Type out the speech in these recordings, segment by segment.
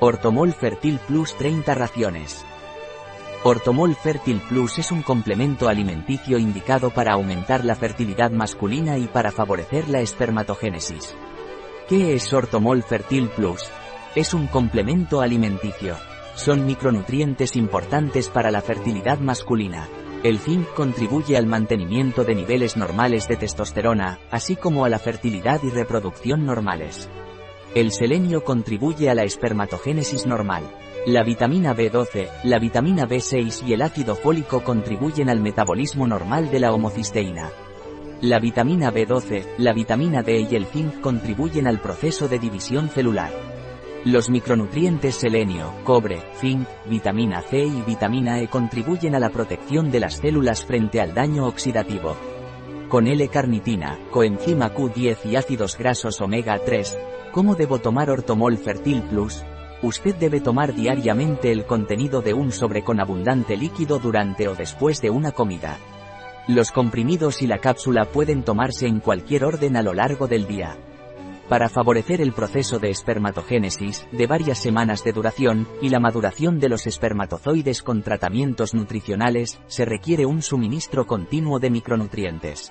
Ortomol Fertil Plus 30 raciones. Ortomol Fertil Plus es un complemento alimenticio indicado para aumentar la fertilidad masculina y para favorecer la espermatogénesis. ¿Qué es Ortomol Fertil Plus? Es un complemento alimenticio. Son micronutrientes importantes para la fertilidad masculina. El zinc contribuye al mantenimiento de niveles normales de testosterona, así como a la fertilidad y reproducción normales. El selenio contribuye a la espermatogénesis normal. La vitamina B12, la vitamina B6 y el ácido fólico contribuyen al metabolismo normal de la homocisteína. La vitamina B12, la vitamina D y el zinc contribuyen al proceso de división celular. Los micronutrientes selenio, cobre, zinc, vitamina C y vitamina E contribuyen a la protección de las células frente al daño oxidativo. Con L-carnitina, coenzima Q10 y ácidos grasos omega 3, ¿Cómo debo tomar Ortomol Fertil Plus? Usted debe tomar diariamente el contenido de un sobre con abundante líquido durante o después de una comida. Los comprimidos y la cápsula pueden tomarse en cualquier orden a lo largo del día. Para favorecer el proceso de espermatogénesis, de varias semanas de duración, y la maduración de los espermatozoides con tratamientos nutricionales, se requiere un suministro continuo de micronutrientes.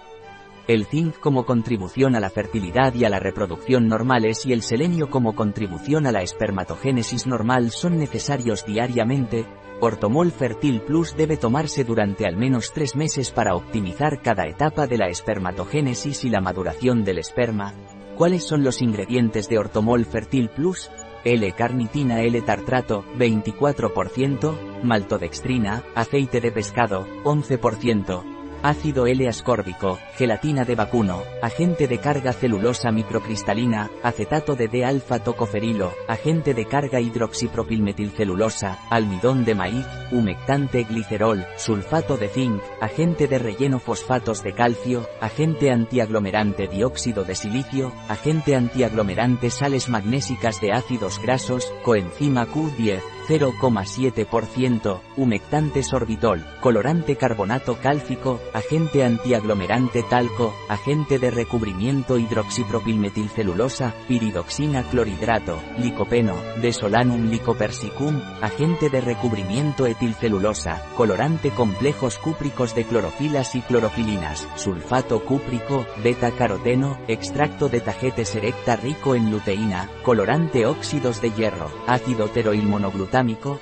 El zinc como contribución a la fertilidad y a la reproducción normales y el selenio como contribución a la espermatogénesis normal son necesarios diariamente, Ortomol Fertil Plus debe tomarse durante al menos tres meses para optimizar cada etapa de la espermatogénesis y la maduración del esperma. ¿Cuáles son los ingredientes de Ortomol Fertil Plus? L-carnitina L-tartrato, 24%, maltodextrina, aceite de pescado, 11%, ácido L-ascórbico, gelatina de vacuno, agente de carga celulosa microcristalina, acetato de D-alfa tocoferilo, agente de carga hidroxipropilmetilcelulosa, almidón de maíz, humectante glicerol, sulfato de zinc, agente de relleno fosfatos de calcio, agente antiaglomerante dióxido de silicio, agente antiaglomerante sales magnésicas de ácidos grasos, coenzima Q10, 0,7%, humectante sorbitol, colorante carbonato cálcico, agente antiaglomerante talco, agente de recubrimiento hidroxipropilmetilcelulosa, piridoxina clorhidrato, licopeno, desolanum licopersicum, agente de recubrimiento etilcelulosa, colorante complejos cúpricos de clorofilas y clorofilinas, sulfato cúprico, beta-caroteno, extracto de tagetes erecta rico en luteína, colorante óxidos de hierro, ácido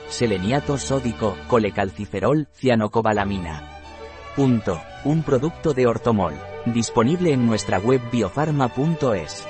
seleniato sódico, colecalciferol, cianocobalamina. Punto. Un producto de Ortomol. Disponible en nuestra web biofarma.es.